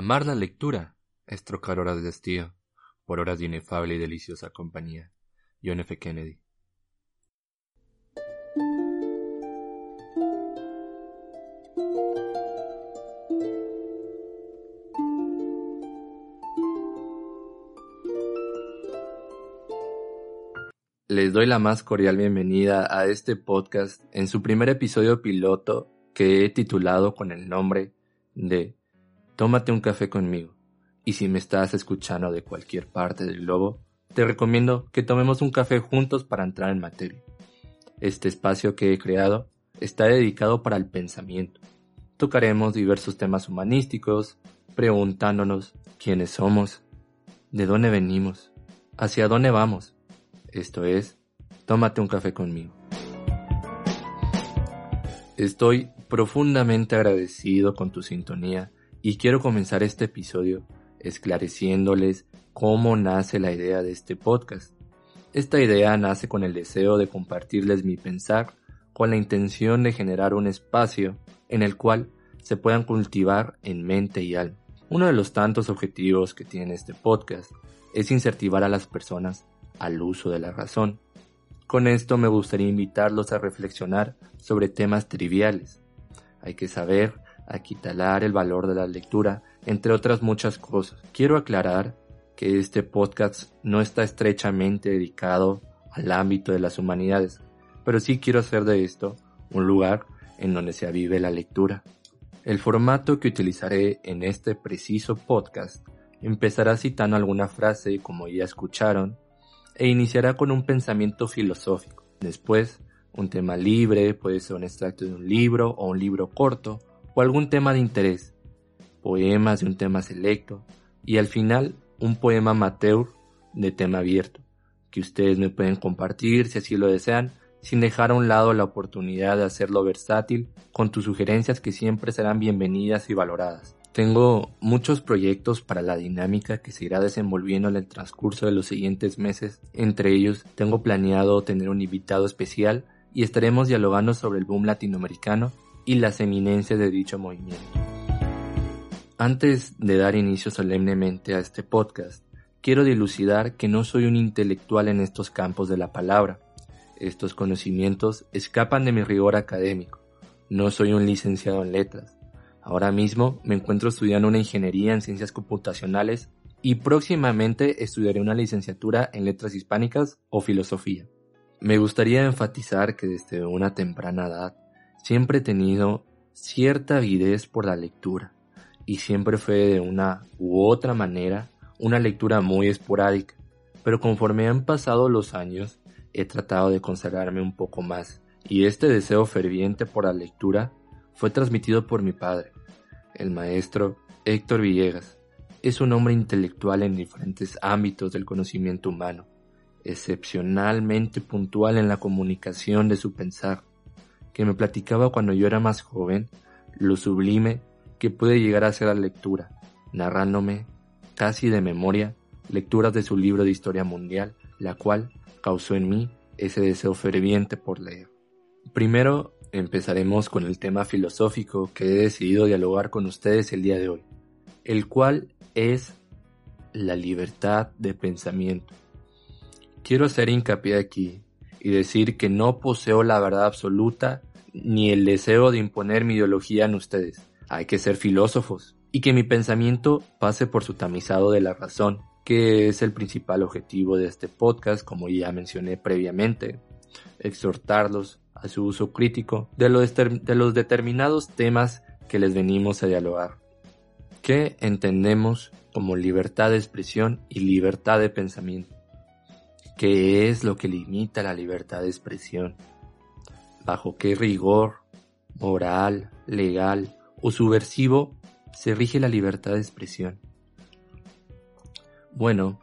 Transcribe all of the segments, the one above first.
Amar la lectura es trocar horas de estío por horas de inefable y deliciosa compañía. John F. Kennedy. Les doy la más cordial bienvenida a este podcast en su primer episodio piloto que he titulado con el nombre de Tómate un café conmigo. Y si me estás escuchando de cualquier parte del globo, te recomiendo que tomemos un café juntos para entrar en materia. Este espacio que he creado está dedicado para el pensamiento. Tocaremos diversos temas humanísticos, preguntándonos quiénes somos, de dónde venimos, hacia dónde vamos esto es, tómate un café conmigo. Estoy profundamente agradecido con tu sintonía y quiero comenzar este episodio esclareciéndoles cómo nace la idea de este podcast. Esta idea nace con el deseo de compartirles mi pensar con la intención de generar un espacio en el cual se puedan cultivar en mente y alma. Uno de los tantos objetivos que tiene este podcast es incentivar a las personas al uso de la razón. Con esto me gustaría invitarlos a reflexionar sobre temas triviales. Hay que saber aquitalar el valor de la lectura, entre otras muchas cosas. Quiero aclarar que este podcast no está estrechamente dedicado al ámbito de las humanidades, pero sí quiero hacer de esto un lugar en donde se avive la lectura. El formato que utilizaré en este preciso podcast empezará citando alguna frase como ya escucharon e iniciará con un pensamiento filosófico. Después, un tema libre, puede ser un extracto de un libro o un libro corto, o algún tema de interés, poemas de un tema selecto, y al final un poema amateur de tema abierto, que ustedes me pueden compartir si así lo desean, sin dejar a un lado la oportunidad de hacerlo versátil con tus sugerencias que siempre serán bienvenidas y valoradas. Tengo muchos proyectos para la dinámica que se irá desenvolviendo en el transcurso de los siguientes meses. Entre ellos, tengo planeado tener un invitado especial y estaremos dialogando sobre el boom latinoamericano y las eminencias de dicho movimiento. Antes de dar inicio solemnemente a este podcast, quiero dilucidar que no soy un intelectual en estos campos de la palabra. Estos conocimientos escapan de mi rigor académico. No soy un licenciado en letras Ahora mismo me encuentro estudiando una ingeniería en ciencias computacionales y próximamente estudiaré una licenciatura en letras hispánicas o filosofía. Me gustaría enfatizar que desde una temprana edad siempre he tenido cierta avidez por la lectura y siempre fue de una u otra manera una lectura muy esporádica, pero conforme han pasado los años he tratado de consagrarme un poco más y este deseo ferviente por la lectura fue transmitido por mi padre, el maestro Héctor Villegas. Es un hombre intelectual en diferentes ámbitos del conocimiento humano, excepcionalmente puntual en la comunicación de su pensar, que me platicaba cuando yo era más joven lo sublime que puede llegar a ser la lectura, narrándome, casi de memoria, lecturas de su libro de historia mundial, la cual causó en mí ese deseo ferviente por leer. Primero empezaremos con el tema filosófico que he decidido dialogar con ustedes el día de hoy, el cual es la libertad de pensamiento. Quiero hacer hincapié aquí y decir que no poseo la verdad absoluta ni el deseo de imponer mi ideología en ustedes. Hay que ser filósofos y que mi pensamiento pase por su tamizado de la razón, que es el principal objetivo de este podcast, como ya mencioné previamente, exhortarlos a su uso crítico de los, de los determinados temas que les venimos a dialogar. ¿Qué entendemos como libertad de expresión y libertad de pensamiento? ¿Qué es lo que limita la libertad de expresión? ¿Bajo qué rigor moral, legal o subversivo se rige la libertad de expresión? Bueno,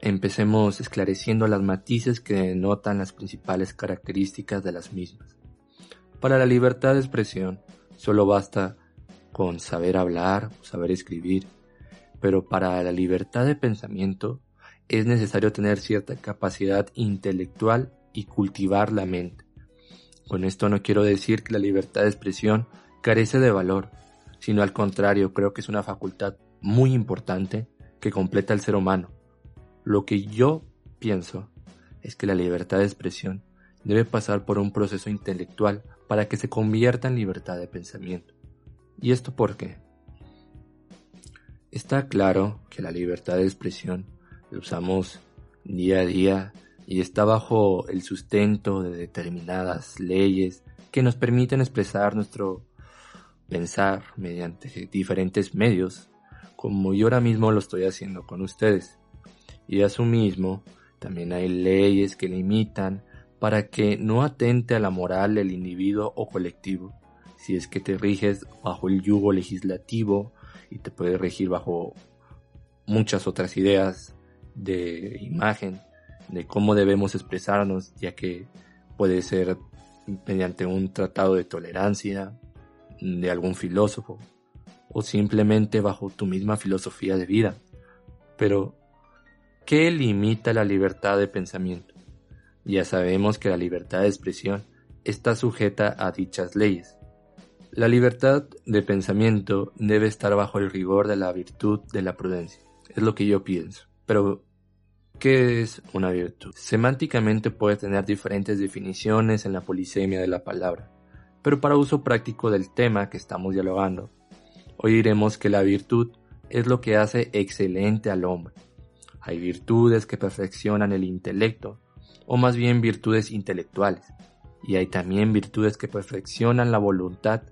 Empecemos esclareciendo las matices que denotan las principales características de las mismas. Para la libertad de expresión solo basta con saber hablar saber escribir, pero para la libertad de pensamiento es necesario tener cierta capacidad intelectual y cultivar la mente. Con esto no quiero decir que la libertad de expresión carece de valor, sino al contrario, creo que es una facultad muy importante que completa el ser humano. Lo que yo pienso es que la libertad de expresión debe pasar por un proceso intelectual para que se convierta en libertad de pensamiento. ¿Y esto por qué? Está claro que la libertad de expresión la usamos día a día y está bajo el sustento de determinadas leyes que nos permiten expresar nuestro pensar mediante diferentes medios, como yo ahora mismo lo estoy haciendo con ustedes. Y a su mismo, también hay leyes que limitan para que no atente a la moral del individuo o colectivo, si es que te riges bajo el yugo legislativo y te puedes regir bajo muchas otras ideas de imagen, de cómo debemos expresarnos, ya que puede ser mediante un tratado de tolerancia de algún filósofo o simplemente bajo tu misma filosofía de vida. Pero, ¿qué limita la libertad de pensamiento? Ya sabemos que la libertad de expresión está sujeta a dichas leyes. La libertad de pensamiento debe estar bajo el rigor de la virtud de la prudencia. Es lo que yo pienso. Pero, ¿Qué es una virtud? Semánticamente puede tener diferentes definiciones en la polisemia de la palabra, pero para uso práctico del tema que estamos dialogando, hoy diremos que la virtud es lo que hace excelente al hombre. Hay virtudes que perfeccionan el intelecto, o más bien virtudes intelectuales, y hay también virtudes que perfeccionan la voluntad,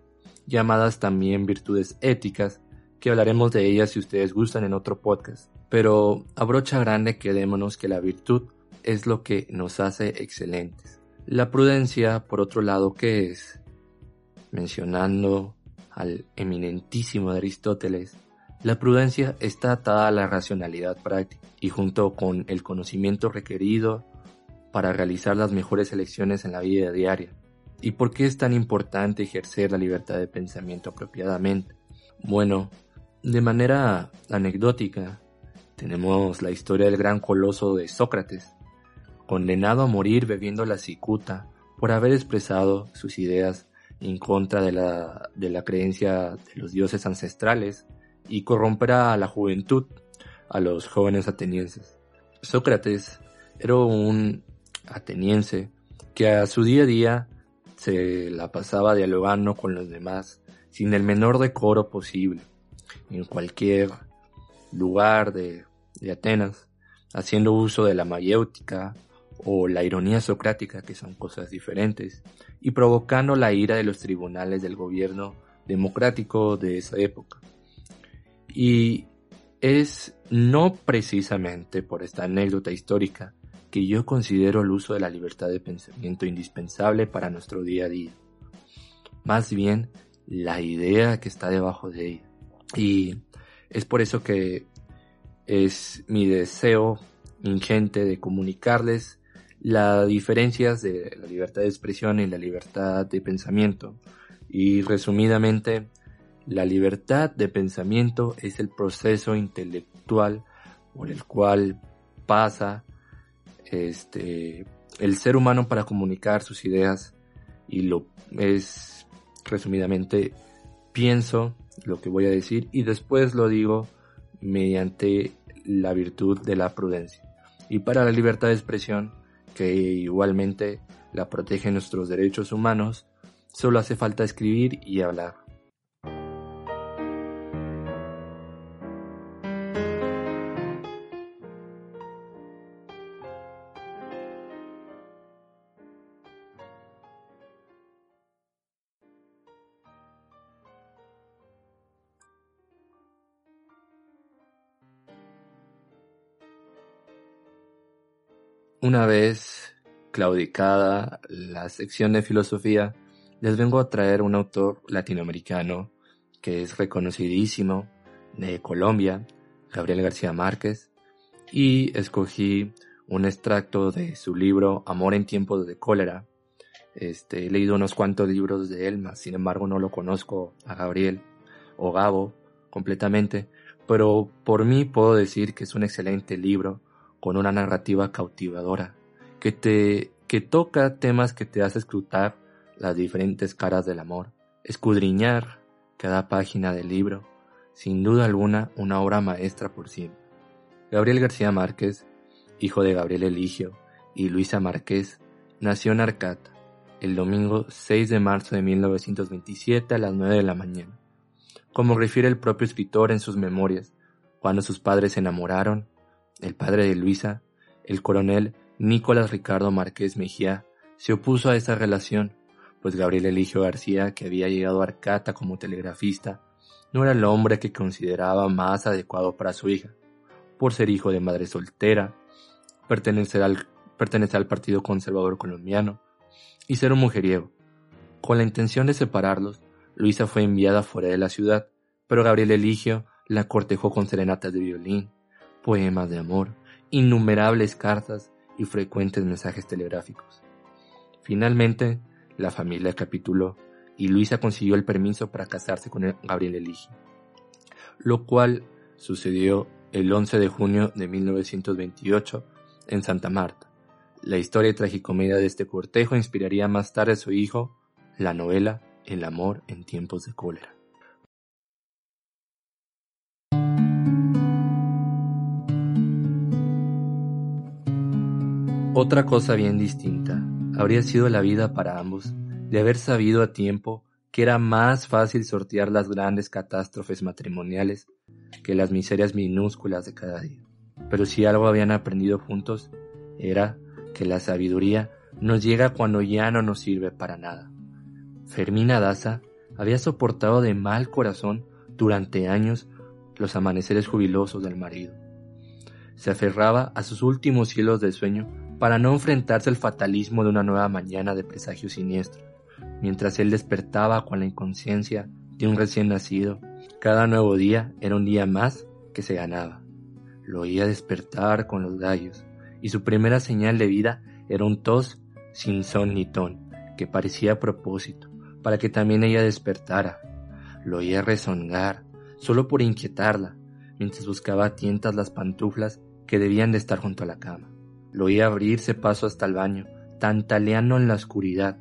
llamadas también virtudes éticas, que hablaremos de ellas si ustedes gustan en otro podcast. Pero a brocha grande quedémonos que la virtud es lo que nos hace excelentes. La prudencia, por otro lado, ¿qué es? Mencionando al eminentísimo Aristóteles, la prudencia está atada a la racionalidad práctica y junto con el conocimiento requerido para realizar las mejores elecciones en la vida diaria. ¿Y por qué es tan importante ejercer la libertad de pensamiento apropiadamente? Bueno, de manera anecdótica, tenemos la historia del gran coloso de Sócrates, condenado a morir bebiendo la cicuta por haber expresado sus ideas en contra de la, de la creencia de los dioses ancestrales y corromper a la juventud, a los jóvenes atenienses. Sócrates era un ateniense que a su día a día se la pasaba dialogando con los demás sin el menor decoro posible en cualquier lugar de, Atenas, haciendo uso de la mayéutica o la ironía socrática, que son cosas diferentes, y provocando la ira de los tribunales del gobierno democrático de esa época. Y es no precisamente por esta anécdota histórica que yo considero el uso de la libertad de pensamiento indispensable para nuestro día a día. Más bien, la idea que está debajo de ella. Y es por eso que es mi deseo ingente de comunicarles las diferencias de la libertad de expresión y la libertad de pensamiento. Y resumidamente, la libertad de pensamiento es el proceso intelectual por el cual pasa este, el ser humano para comunicar sus ideas y lo es resumidamente pienso lo que voy a decir y después lo digo mediante la virtud de la prudencia. Y para la libertad de expresión, que igualmente la protege nuestros derechos humanos, solo hace falta escribir y hablar. Una vez claudicada la sección de filosofía, les vengo a traer un autor latinoamericano que es reconocidísimo de Colombia, Gabriel García Márquez, y escogí un extracto de su libro Amor en tiempos de cólera. Este, he leído unos cuantos libros de él, sin embargo no lo conozco a Gabriel o Gabo completamente, pero por mí puedo decir que es un excelente libro con una narrativa cautivadora, que te que toca temas que te hace escrutar las diferentes caras del amor, escudriñar cada página del libro sin duda alguna una obra maestra por siempre. Gabriel García Márquez, hijo de Gabriel Eligio y Luisa Márquez, nació en Arcata el domingo 6 de marzo de 1927 a las 9 de la mañana. Como refiere el propio escritor en sus memorias, cuando sus padres se enamoraron, el padre de Luisa, el coronel Nicolás Ricardo Márquez Mejía, se opuso a esa relación, pues Gabriel Eligio García, que había llegado a Arcata como telegrafista, no era el hombre que consideraba más adecuado para su hija, por ser hijo de madre soltera, pertenecer al, pertenecer al Partido Conservador Colombiano y ser un mujeriego. Con la intención de separarlos, Luisa fue enviada fuera de la ciudad, pero Gabriel Eligio la cortejó con serenatas de violín, poemas de amor, innumerables cartas y frecuentes mensajes telegráficos. Finalmente, la familia capituló y Luisa consiguió el permiso para casarse con Gabriel Eligio, lo cual sucedió el 11 de junio de 1928 en Santa Marta. La historia y tragicomedia de este cortejo inspiraría más tarde a su hijo la novela El amor en tiempos de cólera. Otra cosa bien distinta habría sido la vida para ambos de haber sabido a tiempo que era más fácil sortear las grandes catástrofes matrimoniales que las miserias minúsculas de cada día. Pero si algo habían aprendido juntos, era que la sabiduría nos llega cuando ya no nos sirve para nada. Fermina Daza había soportado de mal corazón durante años los amaneceres jubilosos del marido. Se aferraba a sus últimos hilos de sueño para no enfrentarse al fatalismo de una nueva mañana de presagio siniestro, mientras él despertaba con la inconsciencia de un recién nacido. Cada nuevo día era un día más que se ganaba. Lo oía despertar con los gallos, y su primera señal de vida era un tos sin son ni ton, que parecía a propósito, para que también ella despertara. Lo oía rezongar, solo por inquietarla, mientras buscaba a tientas las pantuflas que debían de estar junto a la cama. Lo oía abrirse paso hasta el baño, tantaleando en la oscuridad.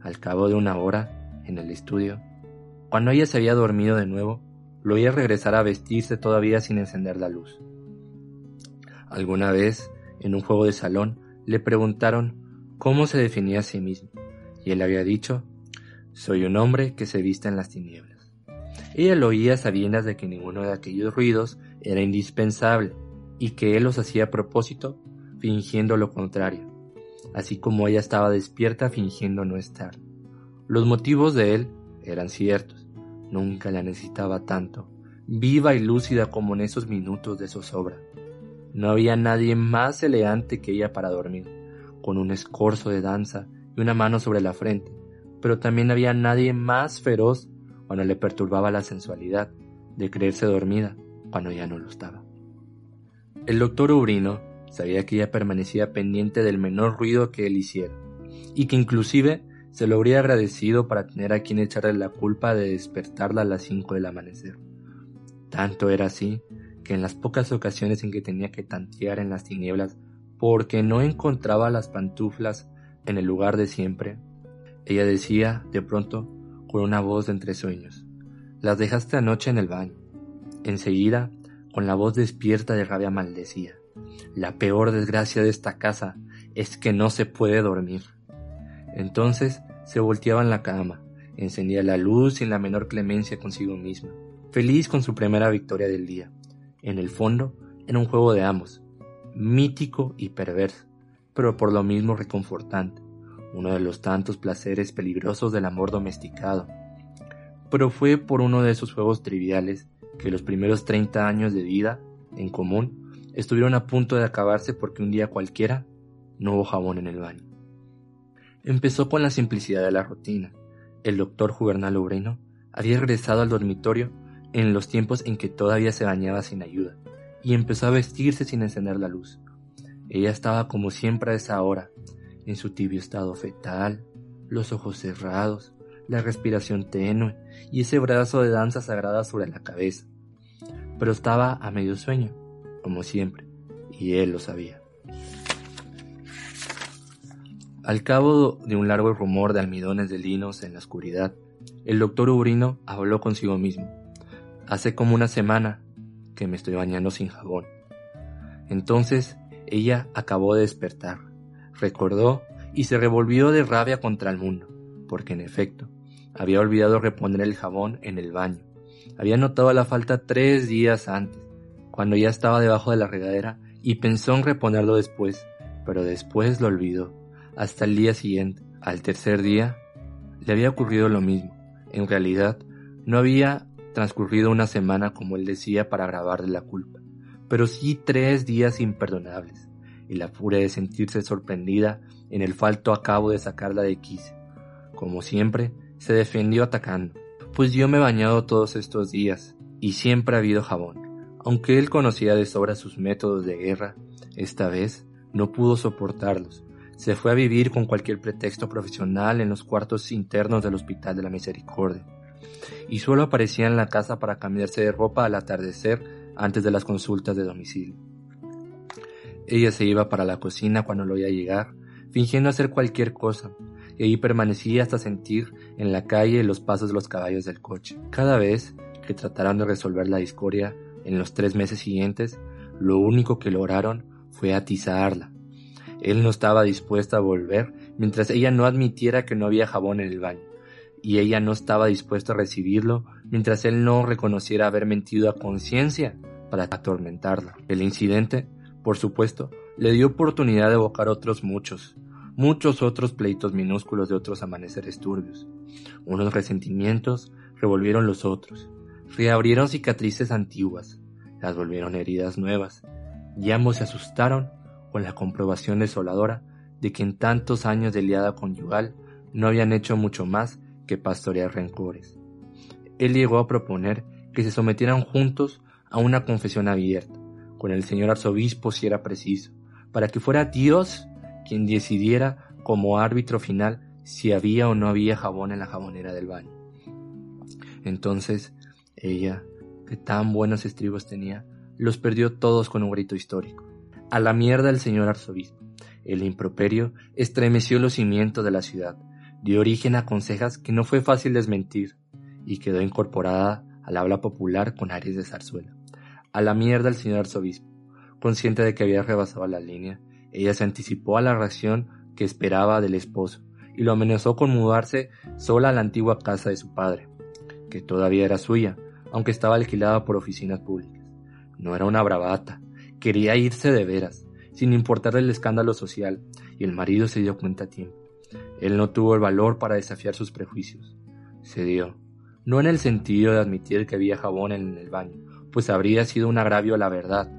Al cabo de una hora, en el estudio, cuando ella se había dormido de nuevo, lo oía regresar a vestirse todavía sin encender la luz. Alguna vez en un juego de salón, le preguntaron cómo se definía a sí mismo, y él había dicho, soy un hombre que se viste en las tinieblas. Ella lo oía sabiendas de que ninguno de aquellos ruidos era indispensable, y que él los hacía a propósito, fingiendo lo contrario, así como ella estaba despierta fingiendo no estar. Los motivos de él eran ciertos, nunca la necesitaba tanto, viva y lúcida como en esos minutos de zozobra. No había nadie más elegante que ella para dormir, con un escorzo de danza y una mano sobre la frente, pero también había nadie más feroz cuando le perturbaba la sensualidad de creerse dormida cuando ya no lo estaba. El doctor Ubrino sabía que ella permanecía pendiente del menor ruido que él hiciera, y que inclusive se lo habría agradecido para tener a quien echarle la culpa de despertarla a las cinco del amanecer. Tanto era así que en las pocas ocasiones en que tenía que tantear en las tinieblas porque no encontraba las pantuflas en el lugar de siempre, ella decía, de pronto, con una voz de entre sueños, las dejaste anoche en el baño. Enseguida, con la voz despierta de rabia maldecía, la peor desgracia de esta casa es que no se puede dormir. Entonces se volteaba en la cama, encendía la luz sin la menor clemencia consigo misma, feliz con su primera victoria del día, en el fondo, era un juego de amos, mítico y perverso, pero por lo mismo reconfortante, uno de los tantos placeres peligrosos del amor domesticado. Pero fue por uno de esos juegos triviales que los primeros 30 años de vida, en común, estuvieron a punto de acabarse porque un día cualquiera no hubo jabón en el baño. Empezó con la simplicidad de la rutina. El doctor Juvernal Obreno había regresado al dormitorio en los tiempos en que todavía se bañaba sin ayuda, y empezó a vestirse sin encender la luz. Ella estaba como siempre a esa hora, en su tibio estado fetal, los ojos cerrados, la respiración tenue y ese brazo de danza sagrada sobre la cabeza. Pero estaba a medio sueño, como siempre, y él lo sabía. Al cabo de un largo rumor de almidones de linos en la oscuridad, el doctor Ubrino habló consigo mismo Hace como una semana que me estoy bañando sin jabón. Entonces ella acabó de despertar, recordó y se revolvió de rabia contra el mundo, porque en efecto había olvidado reponer el jabón en el baño. Había notado la falta tres días antes, cuando ya estaba debajo de la regadera y pensó en reponerlo después, pero después lo olvidó. Hasta el día siguiente, al tercer día, le había ocurrido lo mismo. En realidad, no había transcurrido una semana como él decía para agravarle la culpa, pero sí tres días imperdonables, y la furia de sentirse sorprendida en el falto acabo de sacarla de quicio. Como siempre, se defendió atacando, pues yo me he bañado todos estos días, y siempre ha habido jabón. Aunque él conocía de sobra sus métodos de guerra, esta vez no pudo soportarlos. Se fue a vivir con cualquier pretexto profesional en los cuartos internos del Hospital de la Misericordia. Y solo aparecía en la casa para cambiarse de ropa al atardecer antes de las consultas de domicilio. Ella se iba para la cocina cuando lo oía llegar, fingiendo hacer cualquier cosa, y allí permanecía hasta sentir en la calle los pasos de los caballos del coche. Cada vez que trataron de resolver la discordia en los tres meses siguientes, lo único que lograron fue atizarla. Él no estaba dispuesto a volver mientras ella no admitiera que no había jabón en el baño, y ella no estaba dispuesta a recibirlo mientras él no reconociera haber mentido a conciencia para atormentarla. El incidente, por supuesto, le dio oportunidad de evocar otros muchos, muchos otros pleitos minúsculos de otros amaneceres turbios. Unos resentimientos revolvieron los otros, reabrieron cicatrices antiguas, las volvieron heridas nuevas, y ambos se asustaron con la comprobación desoladora de que en tantos años de liada conyugal no habían hecho mucho más que pastorear rencores. Él llegó a proponer que se sometieran juntos a una confesión abierta, con el señor arzobispo si era preciso, para que fuera Dios quien decidiera como árbitro final si había o no había jabón en la jabonera del baño. Entonces, ella, que tan buenos estribos tenía, los perdió todos con un grito histórico. A la mierda el señor arzobispo. El improperio estremeció los cimientos de la ciudad, dio origen a consejas que no fue fácil desmentir, y quedó incorporada al habla popular con aires de zarzuela. A la mierda el señor arzobispo. Consciente de que había rebasado la línea, ella se anticipó a la reacción que esperaba del esposo, y lo amenazó con mudarse sola a la antigua casa de su padre, que todavía era suya, aunque estaba alquilada por oficinas públicas. No era una bravata, quería irse de veras, sin importarle el escándalo social, y el marido se dio cuenta a tiempo. Él no tuvo el valor para desafiar sus prejuicios. Se dio, no en el sentido de admitir que había jabón en el baño, pues habría sido un agravio a la verdad,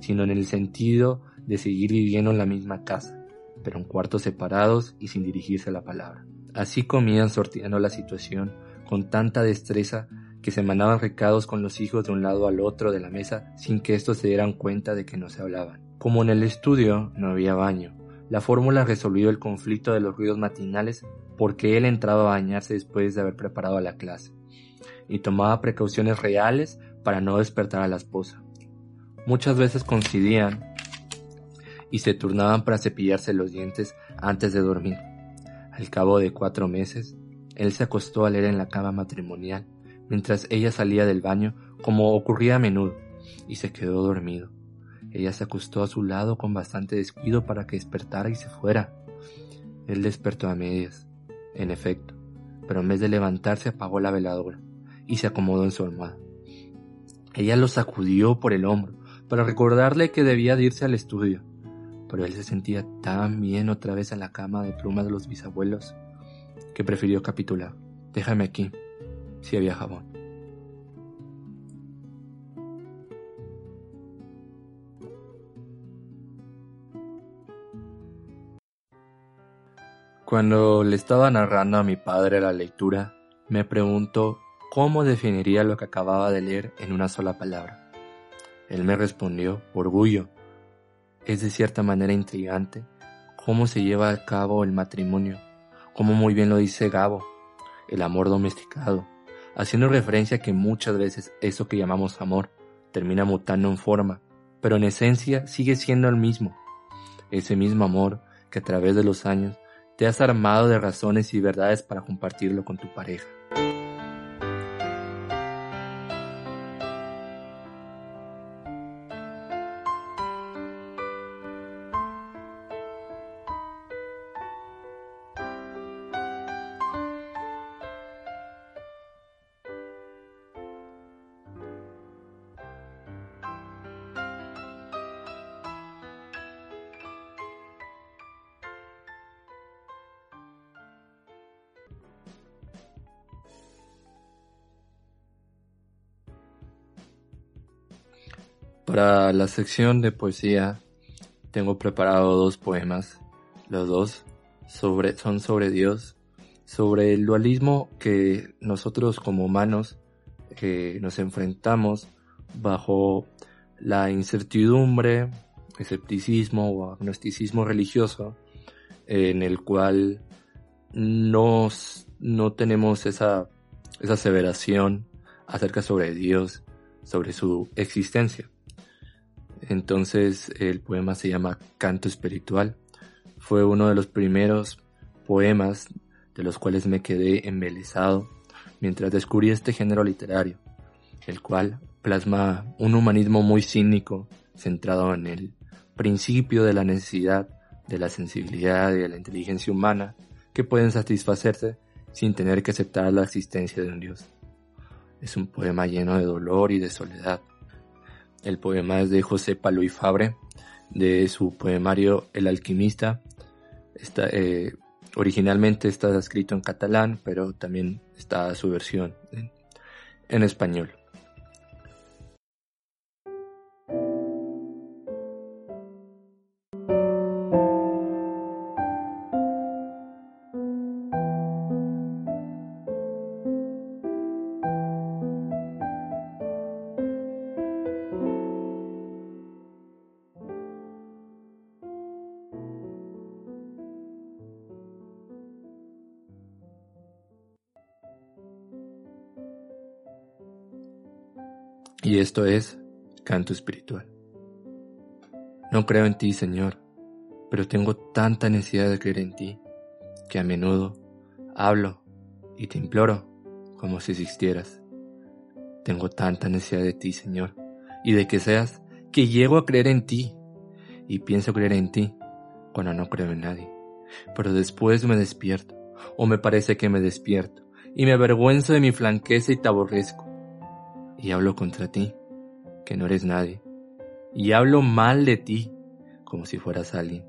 sino en el sentido de seguir viviendo en la misma casa, pero en cuartos separados y sin dirigirse la palabra. Así comían sorteando la situación con tanta destreza se mandaban recados con los hijos de un lado al otro de la mesa sin que estos se dieran cuenta de que no se hablaban. Como en el estudio no había baño, la fórmula resolvió el conflicto de los ruidos matinales porque él entraba a bañarse después de haber preparado la clase y tomaba precauciones reales para no despertar a la esposa. Muchas veces coincidían y se turnaban para cepillarse los dientes antes de dormir. Al cabo de cuatro meses, él se acostó a leer en la cama matrimonial mientras ella salía del baño, como ocurría a menudo, y se quedó dormido. Ella se acostó a su lado con bastante descuido para que despertara y se fuera. Él despertó a medias, en efecto, pero en vez de levantarse apagó la veladora y se acomodó en su almohada. Ella lo sacudió por el hombro para recordarle que debía de irse al estudio, pero él se sentía tan bien otra vez en la cama de plumas de los bisabuelos que prefirió capitular. Déjame aquí, si había jabón. Cuando le estaba narrando a mi padre la lectura, me preguntó cómo definiría lo que acababa de leer en una sola palabra. Él me respondió, orgullo. Es de cierta manera intrigante cómo se lleva a cabo el matrimonio, como muy bien lo dice Gabo, el amor domesticado, haciendo referencia a que muchas veces eso que llamamos amor termina mutando en forma, pero en esencia sigue siendo el mismo. Ese mismo amor que a través de los años te has armado de razones y verdades para compartirlo con tu pareja. Para la sección de poesía tengo preparado dos poemas. Los dos son sobre Dios, sobre el dualismo que nosotros como humanos que nos enfrentamos bajo la incertidumbre, escepticismo o agnosticismo religioso, en el cual no tenemos esa, esa aseveración acerca sobre Dios, sobre su existencia. Entonces el poema se llama Canto Espiritual. Fue uno de los primeros poemas de los cuales me quedé embelesado mientras descubrí este género literario, el cual plasma un humanismo muy cínico centrado en el principio de la necesidad de la sensibilidad y de la inteligencia humana que pueden satisfacerse sin tener que aceptar la existencia de un Dios. Es un poema lleno de dolor y de soledad. El poema es de José Palo y Fabre, de su poemario El alquimista. Está, eh, originalmente está escrito en catalán, pero también está su versión en español. Y esto es canto espiritual. No creo en ti, Señor, pero tengo tanta necesidad de creer en ti que a menudo hablo y te imploro como si existieras. Tengo tanta necesidad de ti, Señor, y de que seas que llego a creer en ti y pienso creer en ti cuando no creo en nadie. Pero después me despierto, o me parece que me despierto, y me avergüenzo de mi flanqueza y te aborrezco y hablo contra ti, que no eres nadie, y hablo mal de ti, como si fueras alguien.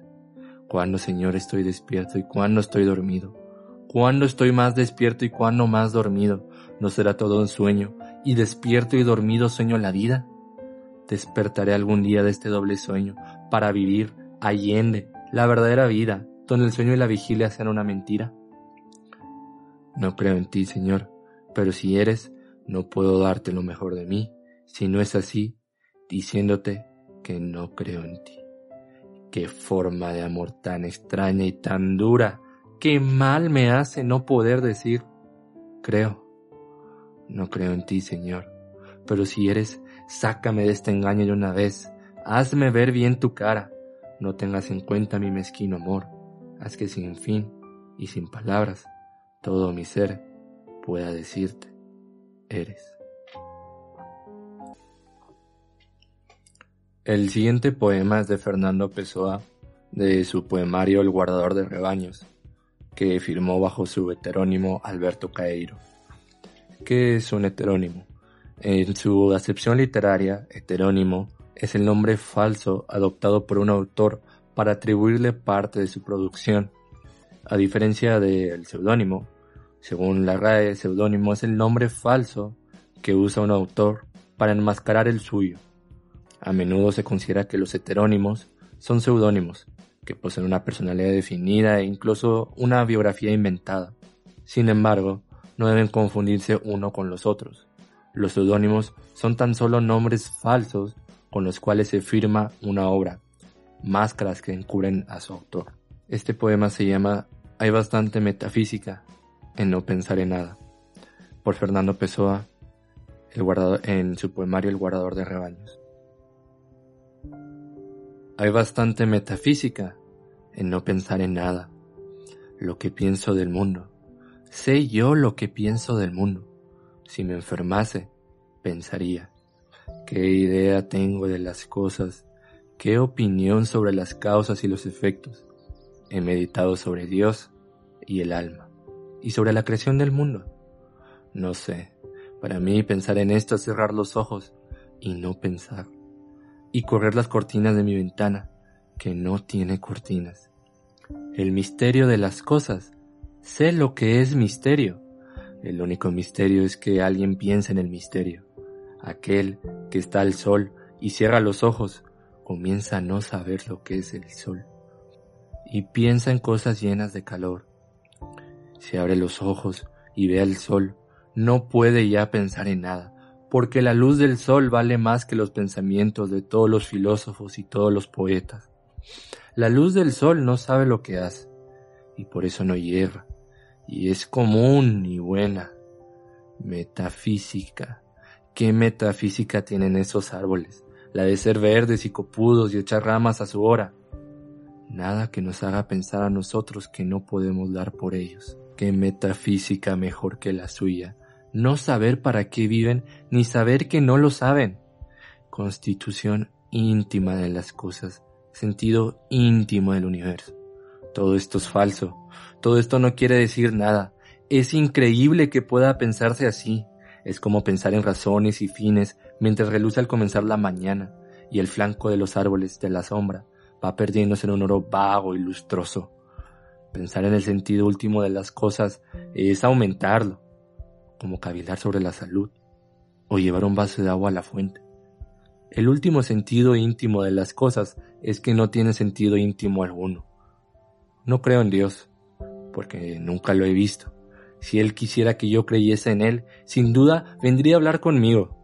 Cuando, Señor, estoy despierto y cuando estoy dormido? Cuando estoy más despierto y cuando más dormido? ¿No será todo un sueño? ¿Y despierto y dormido sueño la vida? Despertaré algún día de este doble sueño para vivir allende la verdadera vida, donde el sueño y la vigilia sean una mentira. No creo en ti, Señor, pero si eres, no puedo darte lo mejor de mí si no es así, diciéndote que no creo en ti. Qué forma de amor tan extraña y tan dura. Qué mal me hace no poder decir, creo. No creo en ti, Señor. Pero si eres, sácame de este engaño de una vez. Hazme ver bien tu cara. No tengas en cuenta mi mezquino amor. Haz que sin fin y sin palabras, todo mi ser pueda decirte eres. El siguiente poema es de Fernando Pessoa, de su poemario El guardador de rebaños, que firmó bajo su heterónimo Alberto Caeiro. ¿Qué es un heterónimo? En su acepción literaria, heterónimo es el nombre falso adoptado por un autor para atribuirle parte de su producción. A diferencia del seudónimo, según la RAE, seudónimo es el nombre falso que usa un autor para enmascarar el suyo. A menudo se considera que los heterónimos son seudónimos, que poseen una personalidad definida e incluso una biografía inventada. Sin embargo, no deben confundirse uno con los otros. Los seudónimos son tan solo nombres falsos con los cuales se firma una obra, máscaras que encubren a su autor. Este poema se llama Hay bastante metafísica en no pensar en nada, por Fernando Pessoa, el en su poemario El guardador de rebaños. Hay bastante metafísica en no pensar en nada, lo que pienso del mundo. Sé yo lo que pienso del mundo. Si me enfermase, pensaría. ¿Qué idea tengo de las cosas? ¿Qué opinión sobre las causas y los efectos? He meditado sobre Dios y el alma y sobre la creación del mundo. No sé, para mí pensar en esto es cerrar los ojos y no pensar, y correr las cortinas de mi ventana, que no tiene cortinas. El misterio de las cosas, sé lo que es misterio. El único misterio es que alguien piense en el misterio, aquel que está al sol y cierra los ojos, comienza a no saber lo que es el sol y piensa en cosas llenas de calor. Si abre los ojos y ve al sol, no puede ya pensar en nada, porque la luz del sol vale más que los pensamientos de todos los filósofos y todos los poetas. La luz del sol no sabe lo que hace, y por eso no hierra, y es común y buena. Metafísica. ¿Qué metafísica tienen esos árboles? La de ser verdes y copudos y echar ramas a su hora. Nada que nos haga pensar a nosotros que no podemos dar por ellos. ¿Qué metafísica mejor que la suya? No saber para qué viven, ni saber que no lo saben. Constitución íntima de las cosas, sentido íntimo del universo. Todo esto es falso. Todo esto no quiere decir nada. Es increíble que pueda pensarse así. Es como pensar en razones y fines mientras reluce al comenzar la mañana y el flanco de los árboles de la sombra va perdiéndose en un oro vago y lustroso. Pensar en el sentido último de las cosas es aumentarlo, como cavilar sobre la salud o llevar un vaso de agua a la fuente. El último sentido íntimo de las cosas es que no tiene sentido íntimo alguno. No creo en Dios, porque nunca lo he visto. Si Él quisiera que yo creyese en Él, sin duda vendría a hablar conmigo.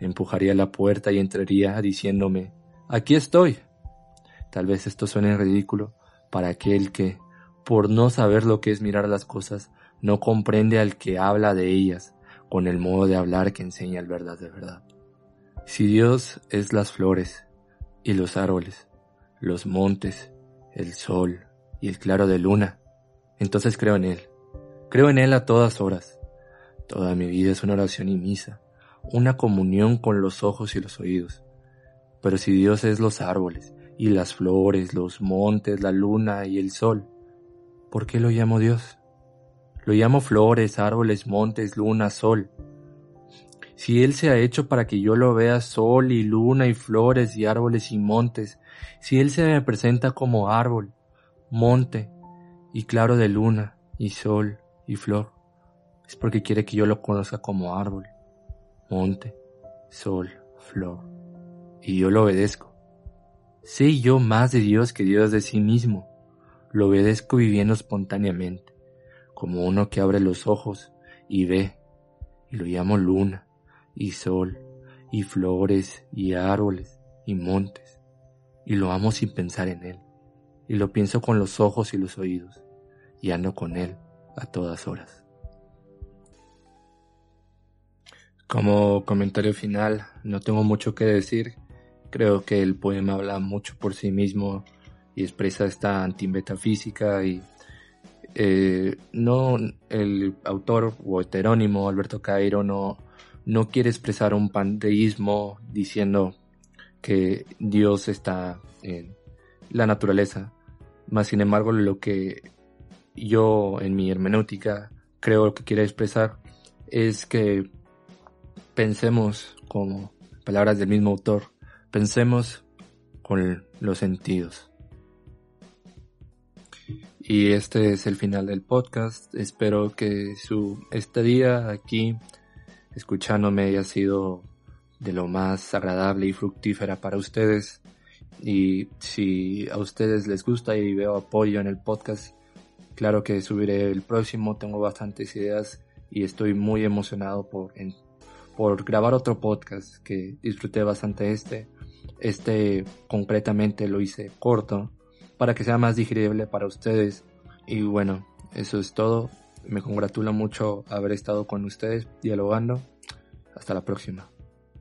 Empujaría la puerta y entraría diciéndome, aquí estoy. Tal vez esto suene ridículo para aquel que, por no saber lo que es mirar las cosas, no comprende al que habla de ellas con el modo de hablar que enseña el verdad de verdad. Si Dios es las flores y los árboles, los montes, el sol y el claro de luna, entonces creo en Él. Creo en Él a todas horas. Toda mi vida es una oración y misa, una comunión con los ojos y los oídos. Pero si Dios es los árboles y las flores, los montes, la luna y el sol, ¿por qué lo llamo Dios? Lo llamo flores, árboles, montes, luna, sol. Si Él se ha hecho para que yo lo vea sol y luna y flores y árboles y montes, si Él se me presenta como árbol, monte y claro de luna y sol y flor, es porque quiere que yo lo conozca como árbol, monte, sol, flor, y yo lo obedezco. Sé yo más de Dios que Dios de sí mismo. Lo obedezco viviendo espontáneamente, como uno que abre los ojos y ve, y lo llamo luna, y sol, y flores, y árboles, y montes, y lo amo sin pensar en él, y lo pienso con los ojos y los oídos, y ando con él a todas horas. Como comentario final, no tengo mucho que decir, Creo que el poema habla mucho por sí mismo y expresa esta antimetafísica y eh, no el autor o heterónimo Alberto Cairo no, no quiere expresar un panteísmo diciendo que Dios está en la naturaleza, más sin embargo lo que yo en mi hermenéutica creo que quiere expresar es que pensemos como palabras del mismo autor Pensemos con los sentidos. Y este es el final del podcast. Espero que su estadía aquí escuchándome haya sido de lo más agradable y fructífera para ustedes. Y si a ustedes les gusta y veo apoyo en el podcast, claro que subiré el próximo. Tengo bastantes ideas y estoy muy emocionado por, por grabar otro podcast que disfruté bastante este. Este concretamente lo hice corto para que sea más digerible para ustedes. Y bueno, eso es todo. Me congratula mucho haber estado con ustedes dialogando. Hasta la próxima.